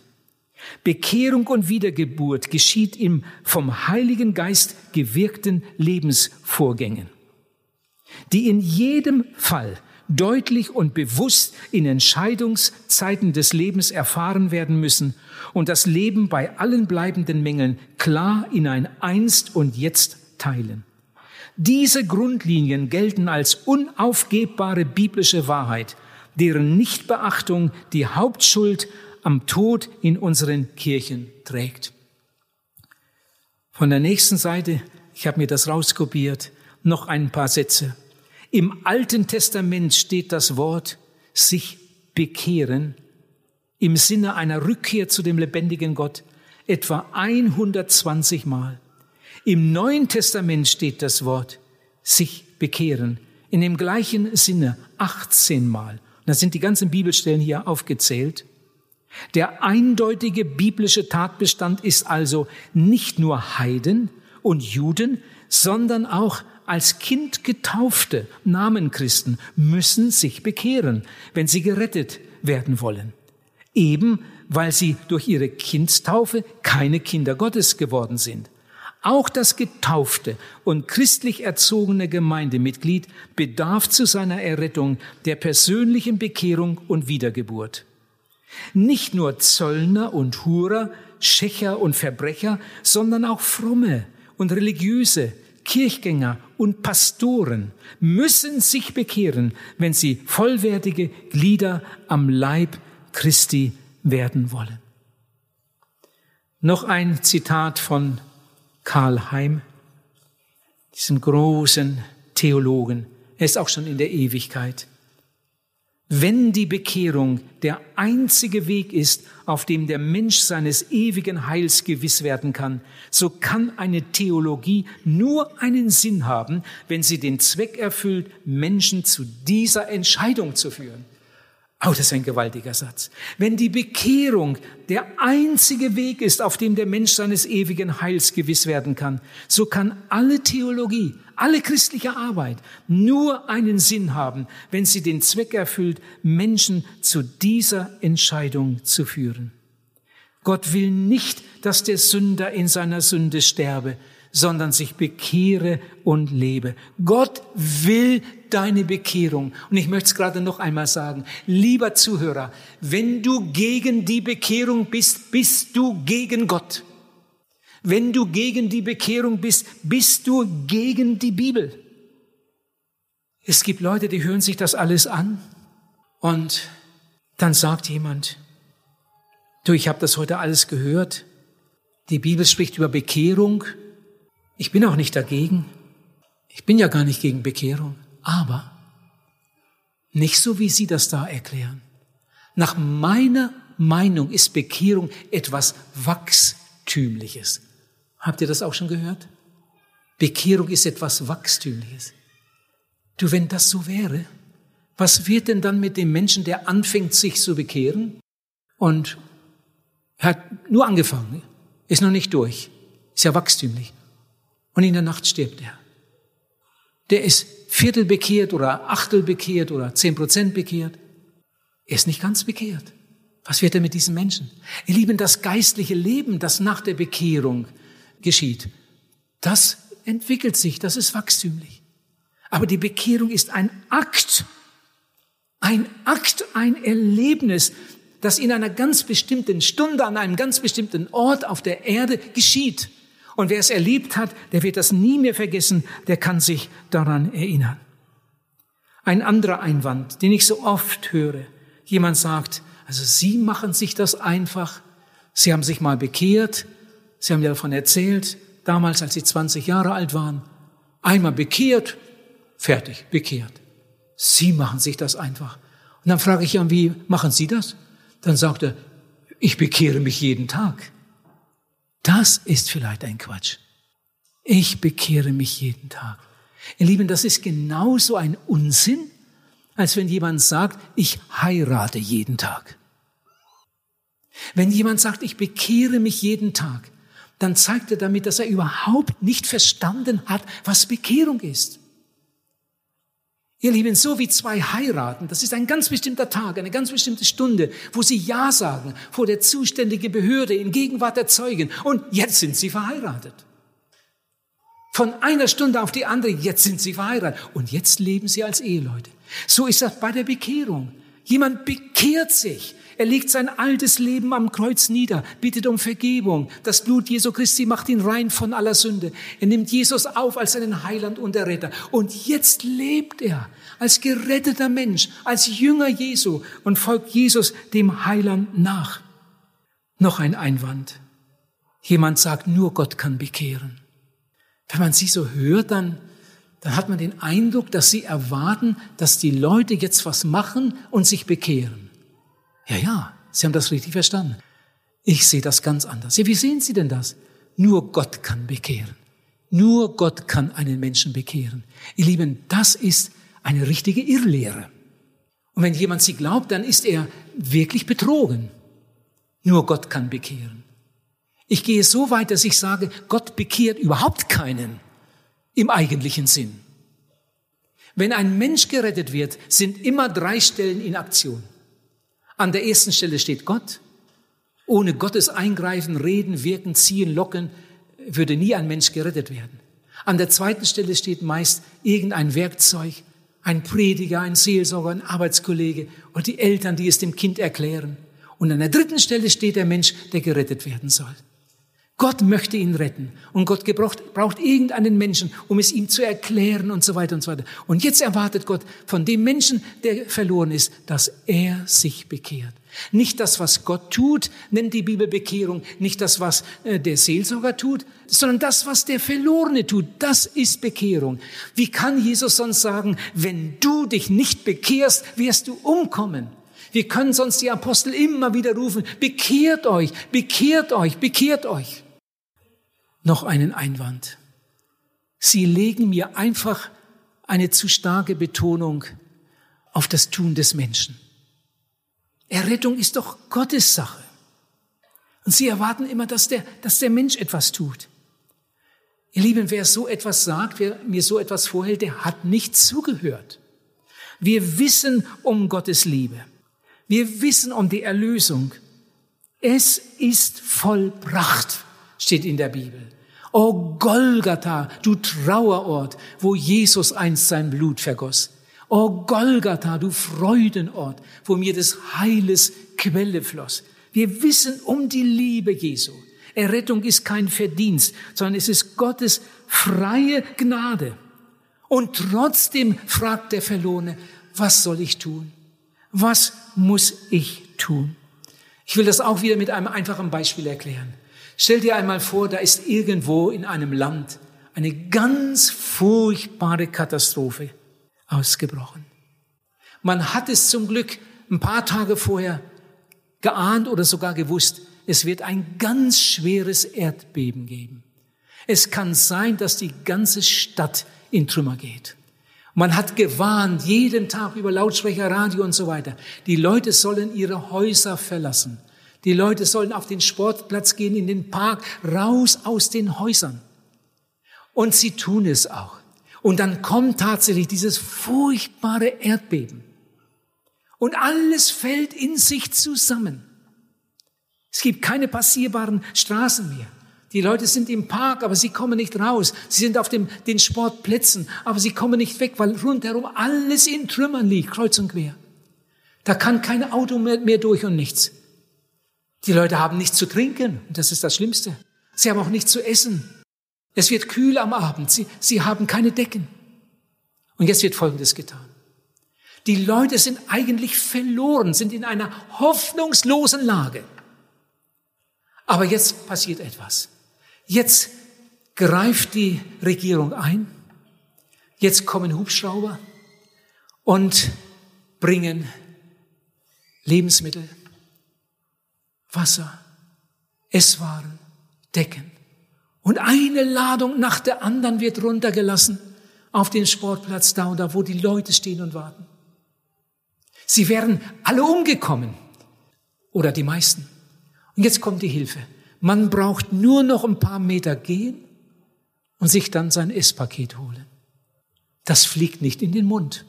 Bekehrung und Wiedergeburt geschieht im vom Heiligen Geist gewirkten Lebensvorgängen, die in jedem Fall deutlich und bewusst in Entscheidungszeiten des Lebens erfahren werden müssen und das Leben bei allen bleibenden Mängeln klar in ein Einst und Jetzt teilen. Diese Grundlinien gelten als unaufgebbare biblische Wahrheit, deren Nichtbeachtung die Hauptschuld am Tod in unseren Kirchen trägt. Von der nächsten Seite, ich habe mir das rauskopiert, noch ein paar Sätze. Im Alten Testament steht das Wort sich bekehren im Sinne einer Rückkehr zu dem lebendigen Gott etwa 120 Mal. Im Neuen Testament steht das Wort sich bekehren in dem gleichen Sinne 18 Mal. Da sind die ganzen Bibelstellen hier aufgezählt. Der eindeutige biblische Tatbestand ist also nicht nur Heiden und Juden, sondern auch als Kind getaufte Namenchristen müssen sich bekehren, wenn sie gerettet werden wollen eben weil sie durch ihre Kindstaufe keine Kinder Gottes geworden sind. Auch das getaufte und christlich erzogene Gemeindemitglied bedarf zu seiner Errettung der persönlichen Bekehrung und Wiedergeburt. Nicht nur Zöllner und Hurer, Schächer und Verbrecher, sondern auch fromme und religiöse, Kirchgänger und Pastoren müssen sich bekehren, wenn sie vollwertige Glieder am Leib Christi werden wollen. Noch ein Zitat von Karl Heim, diesem großen Theologen. Er ist auch schon in der Ewigkeit. Wenn die Bekehrung der einzige Weg ist, auf dem der Mensch seines ewigen Heils gewiss werden kann, so kann eine Theologie nur einen Sinn haben, wenn sie den Zweck erfüllt, Menschen zu dieser Entscheidung zu führen. Oh, das ist ein gewaltiger Satz. Wenn die Bekehrung der einzige Weg ist, auf dem der Mensch seines ewigen Heils gewiss werden kann, so kann alle Theologie, alle christliche Arbeit nur einen Sinn haben, wenn sie den Zweck erfüllt, Menschen zu dieser Entscheidung zu führen. Gott will nicht, dass der Sünder in seiner Sünde sterbe, sondern sich bekehre und lebe. Gott will deine Bekehrung. Und ich möchte es gerade noch einmal sagen, lieber Zuhörer, wenn du gegen die Bekehrung bist, bist du gegen Gott. Wenn du gegen die Bekehrung bist, bist du gegen die Bibel. Es gibt Leute, die hören sich das alles an und dann sagt jemand, du, ich habe das heute alles gehört. Die Bibel spricht über Bekehrung ich bin auch nicht dagegen. Ich bin ja gar nicht gegen Bekehrung. Aber nicht so, wie Sie das da erklären. Nach meiner Meinung ist Bekehrung etwas Wachstümliches. Habt ihr das auch schon gehört? Bekehrung ist etwas Wachstümliches. Du, wenn das so wäre, was wird denn dann mit dem Menschen, der anfängt, sich zu bekehren und hat nur angefangen, ist noch nicht durch, ist ja wachstümlich und in der Nacht stirbt er. Der ist Viertel bekehrt oder Achtel bekehrt oder zehn Prozent bekehrt. Er ist nicht ganz bekehrt. Was wird er mit diesen Menschen? Ihr Lieben, das geistliche Leben, das nach der Bekehrung geschieht, das entwickelt sich, das ist wachstümlich. Aber die Bekehrung ist ein Akt, ein Akt, ein Erlebnis, das in einer ganz bestimmten Stunde, an einem ganz bestimmten Ort auf der Erde geschieht. Und wer es erlebt hat, der wird das nie mehr vergessen, der kann sich daran erinnern. Ein anderer Einwand, den ich so oft höre. Jemand sagt, also Sie machen sich das einfach. Sie haben sich mal bekehrt. Sie haben ja davon erzählt, damals, als Sie 20 Jahre alt waren. Einmal bekehrt, fertig, bekehrt. Sie machen sich das einfach. Und dann frage ich ihn, wie machen Sie das? Dann sagt er, ich bekehre mich jeden Tag. Das ist vielleicht ein Quatsch. Ich bekehre mich jeden Tag. Ihr Lieben, das ist genauso ein Unsinn, als wenn jemand sagt, ich heirate jeden Tag. Wenn jemand sagt, ich bekehre mich jeden Tag, dann zeigt er damit, dass er überhaupt nicht verstanden hat, was Bekehrung ist. Ihr Lieben, so wie zwei heiraten, das ist ein ganz bestimmter Tag, eine ganz bestimmte Stunde, wo sie Ja sagen vor der zuständigen Behörde in Gegenwart der Zeugen und jetzt sind sie verheiratet. Von einer Stunde auf die andere, jetzt sind sie verheiratet und jetzt leben sie als Eheleute. So ist das bei der Bekehrung. Jemand bekehrt sich. Er legt sein altes Leben am Kreuz nieder, bittet um Vergebung. Das Blut Jesu Christi macht ihn rein von aller Sünde. Er nimmt Jesus auf als seinen Heiland und Erretter. Und jetzt lebt er als geretteter Mensch, als Jünger Jesu und folgt Jesus dem Heiland nach. Noch ein Einwand. Jemand sagt, nur Gott kann bekehren. Wenn man sie so hört, dann dann hat man den Eindruck, dass sie erwarten, dass die Leute jetzt was machen und sich bekehren. Ja, ja, Sie haben das richtig verstanden. Ich sehe das ganz anders. Ja, wie sehen Sie denn das? Nur Gott kann bekehren. Nur Gott kann einen Menschen bekehren. Ihr Lieben, das ist eine richtige Irrlehre. Und wenn jemand sie glaubt, dann ist er wirklich betrogen. Nur Gott kann bekehren. Ich gehe so weit, dass ich sage, Gott bekehrt überhaupt keinen im eigentlichen Sinn. Wenn ein Mensch gerettet wird, sind immer drei Stellen in Aktion. An der ersten Stelle steht Gott. Ohne Gottes Eingreifen, Reden, Wirken, Ziehen, Locken würde nie ein Mensch gerettet werden. An der zweiten Stelle steht meist irgendein Werkzeug, ein Prediger, ein Seelsorger, ein Arbeitskollege oder die Eltern, die es dem Kind erklären. Und an der dritten Stelle steht der Mensch, der gerettet werden soll. Gott möchte ihn retten und Gott gebraucht, braucht irgendeinen Menschen, um es ihm zu erklären und so weiter und so weiter. Und jetzt erwartet Gott von dem Menschen, der verloren ist, dass er sich bekehrt. Nicht das, was Gott tut, nennt die Bibel Bekehrung, nicht das, was äh, der Seelsorger tut, sondern das, was der Verlorene tut, das ist Bekehrung. Wie kann Jesus sonst sagen, wenn du dich nicht bekehrst, wirst du umkommen? Wir können sonst die Apostel immer wieder rufen, bekehrt euch, bekehrt euch, bekehrt euch noch einen Einwand. Sie legen mir einfach eine zu starke Betonung auf das Tun des Menschen. Errettung ist doch Gottes Sache. Und Sie erwarten immer, dass der, dass der Mensch etwas tut. Ihr Lieben, wer so etwas sagt, wer mir so etwas vorhält, der hat nicht zugehört. Wir wissen um Gottes Liebe. Wir wissen um die Erlösung. Es ist vollbracht steht in der Bibel. O Golgatha, du Trauerort, wo Jesus einst sein Blut vergoss. O Golgatha, du Freudenort, wo mir des Heiles Quelle floss. Wir wissen um die Liebe Jesu. Errettung ist kein Verdienst, sondern es ist Gottes freie Gnade. Und trotzdem fragt der Verlorene, was soll ich tun? Was muss ich tun? Ich will das auch wieder mit einem einfachen Beispiel erklären. Stell dir einmal vor, da ist irgendwo in einem Land eine ganz furchtbare Katastrophe ausgebrochen. Man hat es zum Glück ein paar Tage vorher geahnt oder sogar gewusst, es wird ein ganz schweres Erdbeben geben. Es kann sein, dass die ganze Stadt in Trümmer geht. Man hat gewarnt, jeden Tag über Lautsprecher, Radio und so weiter. Die Leute sollen ihre Häuser verlassen. Die Leute sollen auf den Sportplatz gehen, in den Park, raus aus den Häusern. Und sie tun es auch. Und dann kommt tatsächlich dieses furchtbare Erdbeben. Und alles fällt in sich zusammen. Es gibt keine passierbaren Straßen mehr. Die Leute sind im Park, aber sie kommen nicht raus. Sie sind auf dem, den Sportplätzen, aber sie kommen nicht weg, weil rundherum alles in Trümmern liegt, kreuz und quer. Da kann kein Auto mehr, mehr durch und nichts. Die Leute haben nichts zu trinken und das ist das Schlimmste. Sie haben auch nichts zu essen. Es wird kühl am Abend. Sie, sie haben keine Decken. Und jetzt wird Folgendes getan. Die Leute sind eigentlich verloren, sind in einer hoffnungslosen Lage. Aber jetzt passiert etwas. Jetzt greift die Regierung ein. Jetzt kommen Hubschrauber und bringen Lebensmittel, Wasser, Esswaren, Decken. Und eine Ladung nach der anderen wird runtergelassen auf den Sportplatz da und da, wo die Leute stehen und warten. Sie wären alle umgekommen. Oder die meisten. Und jetzt kommt die Hilfe. Man braucht nur noch ein paar Meter gehen und sich dann sein Esspaket holen. Das fliegt nicht in den Mund.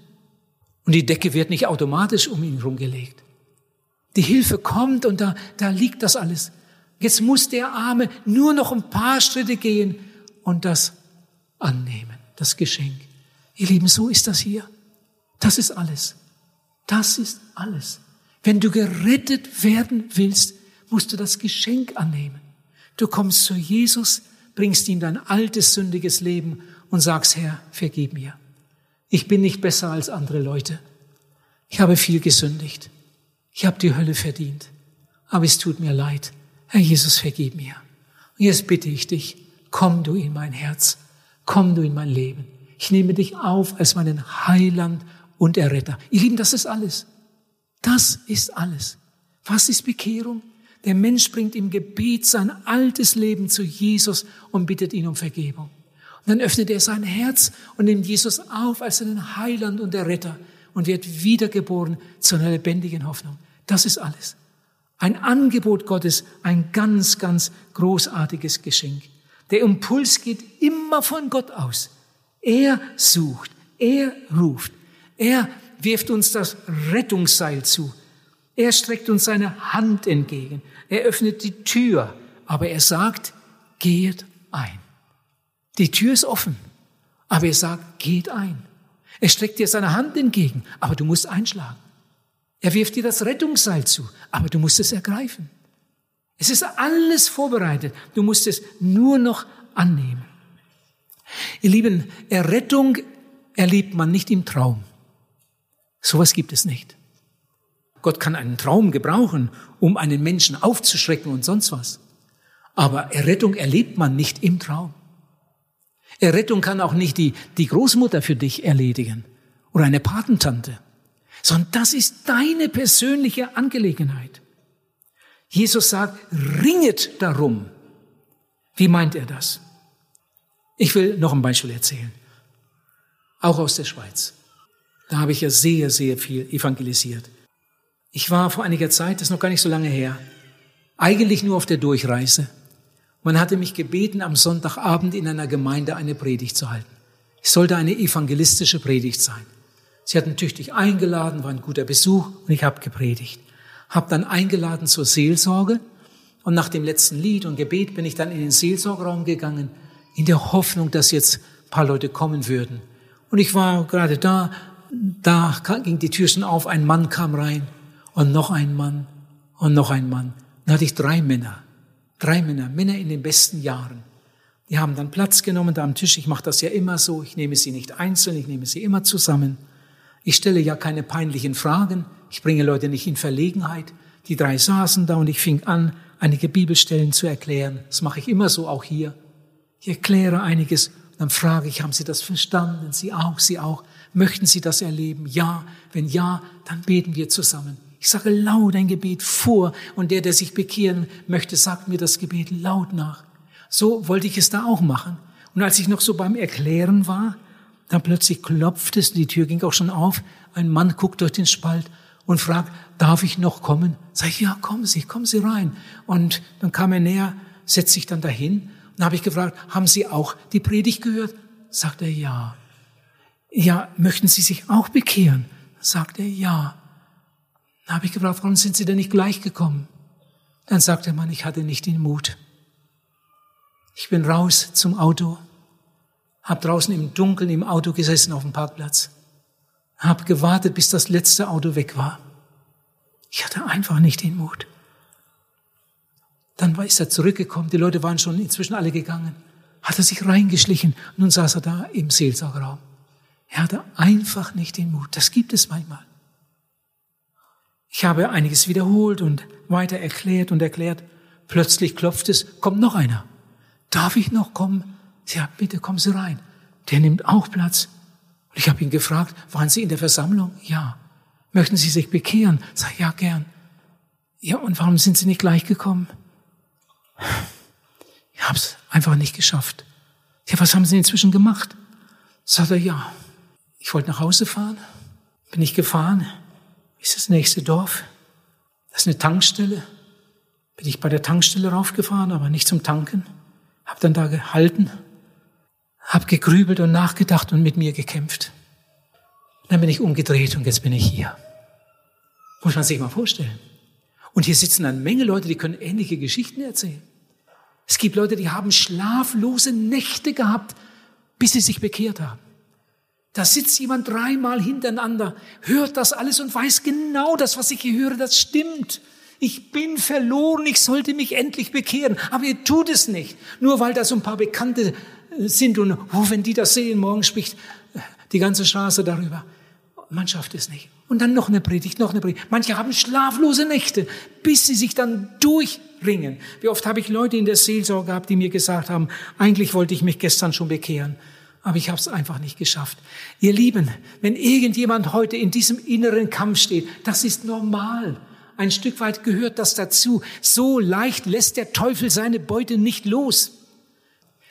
Und die Decke wird nicht automatisch um ihn rumgelegt. Die Hilfe kommt und da, da liegt das alles. Jetzt muss der Arme nur noch ein paar Schritte gehen und das annehmen, das Geschenk. Ihr Lieben, so ist das hier. Das ist alles. Das ist alles. Wenn du gerettet werden willst, musst du das Geschenk annehmen. Du kommst zu Jesus, bringst ihm dein altes, sündiges Leben und sagst, Herr, vergib mir. Ich bin nicht besser als andere Leute. Ich habe viel gesündigt. Ich habe die Hölle verdient. Aber es tut mir leid. Herr Jesus, vergib mir. Und jetzt bitte ich dich, komm du in mein Herz. Komm du in mein Leben. Ich nehme dich auf als meinen Heiland und Erretter. Ihr Lieben, das ist alles. Das ist alles. Was ist Bekehrung? Der Mensch bringt im Gebet sein altes Leben zu Jesus und bittet ihn um Vergebung. Und dann öffnet er sein Herz und nimmt Jesus auf als seinen Heiland und Erretter und wird wiedergeboren zu einer lebendigen Hoffnung. Das ist alles. Ein Angebot Gottes, ein ganz, ganz großartiges Geschenk. Der Impuls geht immer von Gott aus. Er sucht, er ruft, er wirft uns das Rettungsseil zu. Er streckt uns seine Hand entgegen. Er öffnet die Tür, aber er sagt, geht ein. Die Tür ist offen, aber er sagt, geht ein. Er streckt dir seine Hand entgegen, aber du musst einschlagen. Er wirft dir das Rettungsseil zu, aber du musst es ergreifen. Es ist alles vorbereitet. Du musst es nur noch annehmen. Ihr Lieben, Errettung erlebt man nicht im Traum. Sowas gibt es nicht. Gott kann einen Traum gebrauchen, um einen Menschen aufzuschrecken und sonst was. Aber Errettung erlebt man nicht im Traum. Errettung kann auch nicht die, die Großmutter für dich erledigen oder eine Patentante, sondern das ist deine persönliche Angelegenheit. Jesus sagt, ringet darum. Wie meint er das? Ich will noch ein Beispiel erzählen. Auch aus der Schweiz. Da habe ich ja sehr, sehr viel evangelisiert. Ich war vor einiger Zeit, das ist noch gar nicht so lange her, eigentlich nur auf der Durchreise. Man hatte mich gebeten, am Sonntagabend in einer Gemeinde eine Predigt zu halten. Es sollte eine evangelistische Predigt sein. Sie hatten tüchtig eingeladen, war ein guter Besuch und ich habe gepredigt. Habe dann eingeladen zur Seelsorge und nach dem letzten Lied und Gebet bin ich dann in den Seelsorgeraum gegangen, in der Hoffnung, dass jetzt ein paar Leute kommen würden. Und ich war gerade da, da ging die Tür schon auf, ein Mann kam rein und noch ein Mann und noch ein Mann. Dann hatte ich drei Männer, drei Männer, Männer in den besten Jahren. Die haben dann Platz genommen da am Tisch. Ich mache das ja immer so. Ich nehme sie nicht einzeln, ich nehme sie immer zusammen. Ich stelle ja keine peinlichen Fragen. Ich bringe Leute nicht in Verlegenheit. Die drei saßen da und ich fing an, einige Bibelstellen zu erklären. Das mache ich immer so, auch hier. Ich erkläre einiges, dann frage ich, haben Sie das verstanden? Sie auch, Sie auch. Möchten Sie das erleben? Ja. Wenn ja, dann beten wir zusammen. Ich sage laut ein Gebet vor und der, der sich bekehren möchte, sagt mir das Gebet laut nach. So wollte ich es da auch machen. Und als ich noch so beim Erklären war, dann plötzlich klopft es, die Tür ging auch schon auf, ein Mann guckt durch den Spalt und fragt, darf ich noch kommen? Sag ich, ja, kommen Sie, kommen Sie rein. Und dann kam er näher, setzt sich dann dahin. Und dann habe ich gefragt, haben Sie auch die Predigt gehört? Sagt er, ja. Ja, möchten Sie sich auch bekehren? Sagt er, ja. Dann habe ich gefragt, warum sind Sie denn nicht gleich gekommen? Dann sagte der Mann, ich hatte nicht den Mut. Ich bin raus zum Auto, habe draußen im Dunkeln im Auto gesessen auf dem Parkplatz, habe gewartet, bis das letzte Auto weg war. Ich hatte einfach nicht den Mut. Dann ist er zurückgekommen, die Leute waren schon inzwischen alle gegangen, hat er sich reingeschlichen nun saß er da im Seelsorgerraum. Er hatte einfach nicht den Mut. Das gibt es manchmal. Ich habe einiges wiederholt und weiter erklärt und erklärt. Plötzlich klopft es, kommt noch einer. Darf ich noch kommen? Ja, bitte kommen Sie rein. Der nimmt auch Platz. Und ich habe ihn gefragt, waren Sie in der Versammlung? Ja. Möchten Sie sich bekehren? Sag ja, gern. Ja, und warum sind Sie nicht gleich gekommen? habe es einfach nicht geschafft. Ja, was haben Sie inzwischen gemacht? Sagt er, ja, ich wollte nach Hause fahren, bin ich gefahren, ist das nächste Dorf, das ist eine Tankstelle, bin ich bei der Tankstelle raufgefahren, aber nicht zum Tanken, hab dann da gehalten, hab gegrübelt und nachgedacht und mit mir gekämpft. Dann bin ich umgedreht und jetzt bin ich hier. Muss man sich mal vorstellen. Und hier sitzen eine Menge Leute, die können ähnliche Geschichten erzählen. Es gibt Leute, die haben schlaflose Nächte gehabt, bis sie sich bekehrt haben. Da sitzt jemand dreimal hintereinander, hört das alles und weiß genau, das, was ich hier höre, das stimmt. Ich bin verloren, ich sollte mich endlich bekehren, aber ihr tut es nicht. Nur weil da so ein paar Bekannte äh, sind und oh, wenn die das sehen, morgen spricht äh, die ganze Straße darüber. Man schafft es nicht. Und dann noch eine Predigt, noch eine Predigt. Manche haben schlaflose Nächte, bis sie sich dann durchringen. Wie oft habe ich Leute in der Seelsorge gehabt, die mir gesagt haben, eigentlich wollte ich mich gestern schon bekehren, aber ich habe es einfach nicht geschafft. Ihr Lieben, wenn irgendjemand heute in diesem inneren Kampf steht, das ist normal. Ein Stück weit gehört das dazu. So leicht lässt der Teufel seine Beute nicht los.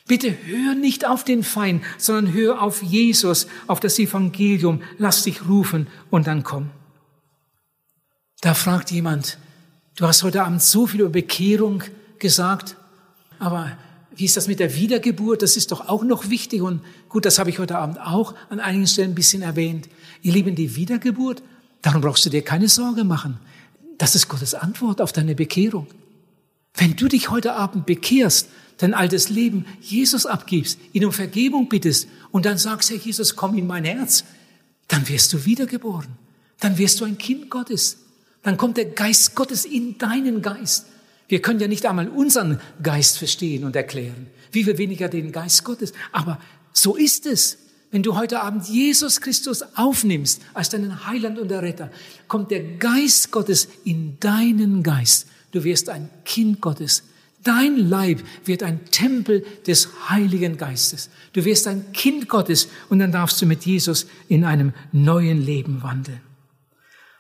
Bitte hör nicht auf den Feind, sondern hör auf Jesus, auf das Evangelium. Lass dich rufen und dann komm. Da fragt jemand, du hast heute Abend so viel über Bekehrung gesagt, aber wie ist das mit der Wiedergeburt? Das ist doch auch noch wichtig und gut, das habe ich heute Abend auch an einigen Stellen ein bisschen erwähnt. Ihr Lieben, die Wiedergeburt, darum brauchst du dir keine Sorge machen. Das ist Gottes Antwort auf deine Bekehrung. Wenn du dich heute Abend bekehrst, dein altes Leben Jesus abgibst, ihn um Vergebung bittest und dann sagst, Herr Jesus, komm in mein Herz, dann wirst du wiedergeboren. Dann wirst du ein Kind Gottes. Dann kommt der Geist Gottes in deinen Geist. Wir können ja nicht einmal unseren Geist verstehen und erklären, wie wir weniger den Geist Gottes. Aber so ist es. Wenn du heute Abend Jesus Christus aufnimmst als deinen Heiland und Erretter, kommt der Geist Gottes in deinen Geist. Du wirst ein Kind Gottes. Dein Leib wird ein Tempel des Heiligen Geistes. Du wirst ein Kind Gottes und dann darfst du mit Jesus in einem neuen Leben wandeln.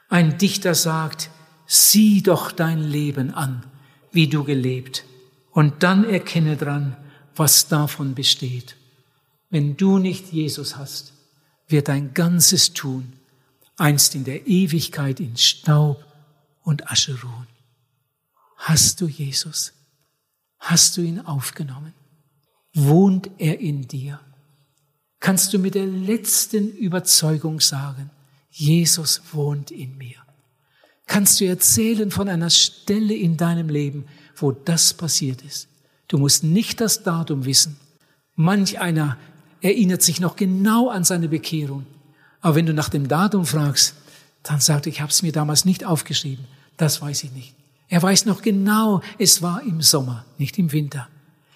Ein Dichter sagt, sieh doch dein Leben an, wie du gelebt, und dann erkenne dran, was davon besteht. Wenn du nicht Jesus hast, wird dein ganzes Tun einst in der Ewigkeit in Staub und Asche ruhen. Hast du Jesus? Hast du ihn aufgenommen? Wohnt er in dir? Kannst du mit der letzten Überzeugung sagen, Jesus wohnt in mir? Kannst du erzählen von einer Stelle in deinem Leben, wo das passiert ist? Du musst nicht das Datum wissen. Manch einer erinnert sich noch genau an seine Bekehrung. Aber wenn du nach dem Datum fragst, dann sagt er, ich habe es mir damals nicht aufgeschrieben. Das weiß ich nicht. Er weiß noch genau, es war im Sommer, nicht im Winter.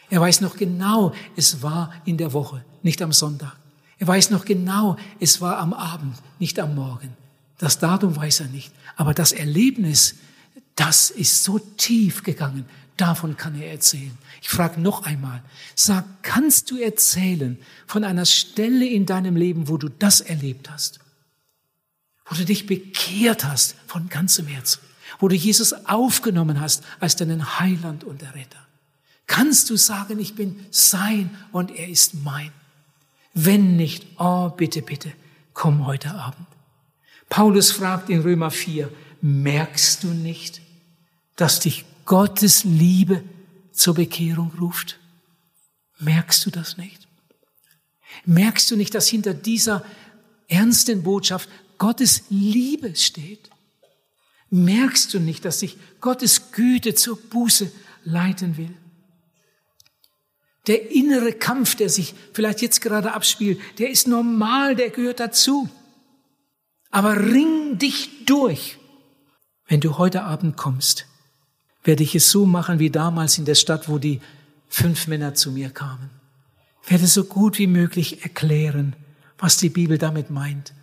Er weiß noch genau, es war in der Woche, nicht am Sonntag. Er weiß noch genau, es war am Abend, nicht am Morgen. Das Datum weiß er nicht. Aber das Erlebnis, das ist so tief gegangen. Davon kann er erzählen. Ich frage noch einmal, sag, kannst du erzählen von einer Stelle in deinem Leben, wo du das erlebt hast? Wo du dich bekehrt hast von ganzem Herzen? wo du Jesus aufgenommen hast als deinen Heiland und Erretter. Kannst du sagen, ich bin sein und er ist mein? Wenn nicht, oh bitte, bitte, komm heute Abend. Paulus fragt in Römer 4, merkst du nicht, dass dich Gottes Liebe zur Bekehrung ruft? Merkst du das nicht? Merkst du nicht, dass hinter dieser ernsten Botschaft Gottes Liebe steht? Merkst du nicht, dass sich Gottes Güte zur Buße leiten will? Der innere Kampf, der sich vielleicht jetzt gerade abspielt, der ist normal, der gehört dazu. Aber ring dich durch. Wenn du heute Abend kommst, werde ich es so machen wie damals in der Stadt, wo die fünf Männer zu mir kamen. Werde so gut wie möglich erklären, was die Bibel damit meint,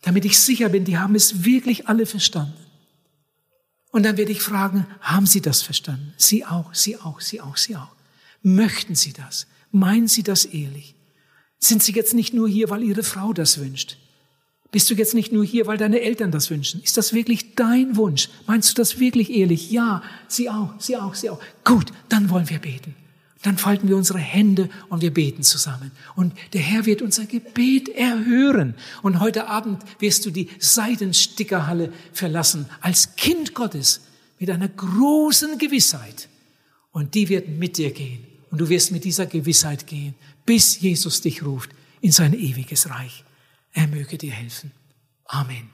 damit ich sicher bin, die haben es wirklich alle verstanden. Und dann werde ich fragen, haben Sie das verstanden? Sie auch, Sie auch, Sie auch, Sie auch. Möchten Sie das? Meinen Sie das ehrlich? Sind Sie jetzt nicht nur hier, weil Ihre Frau das wünscht? Bist du jetzt nicht nur hier, weil deine Eltern das wünschen? Ist das wirklich dein Wunsch? Meinst du das wirklich ehrlich? Ja, Sie auch, Sie auch, Sie auch. Gut, dann wollen wir beten. dann falten wir unsere Hände und wir beten zusammen. Und der Herr wird unser Gebet erhören. Und heute Abend wirst du die Seidenstickerhalle verlassen als Kind Gottes mit einer großen Gewissheit. Und die wird mit dir gehen. Und du wirst mit dieser Gewissheit gehen, bis Jesus dich ruft in sein ewiges Reich. Er möge dir helfen. Amen.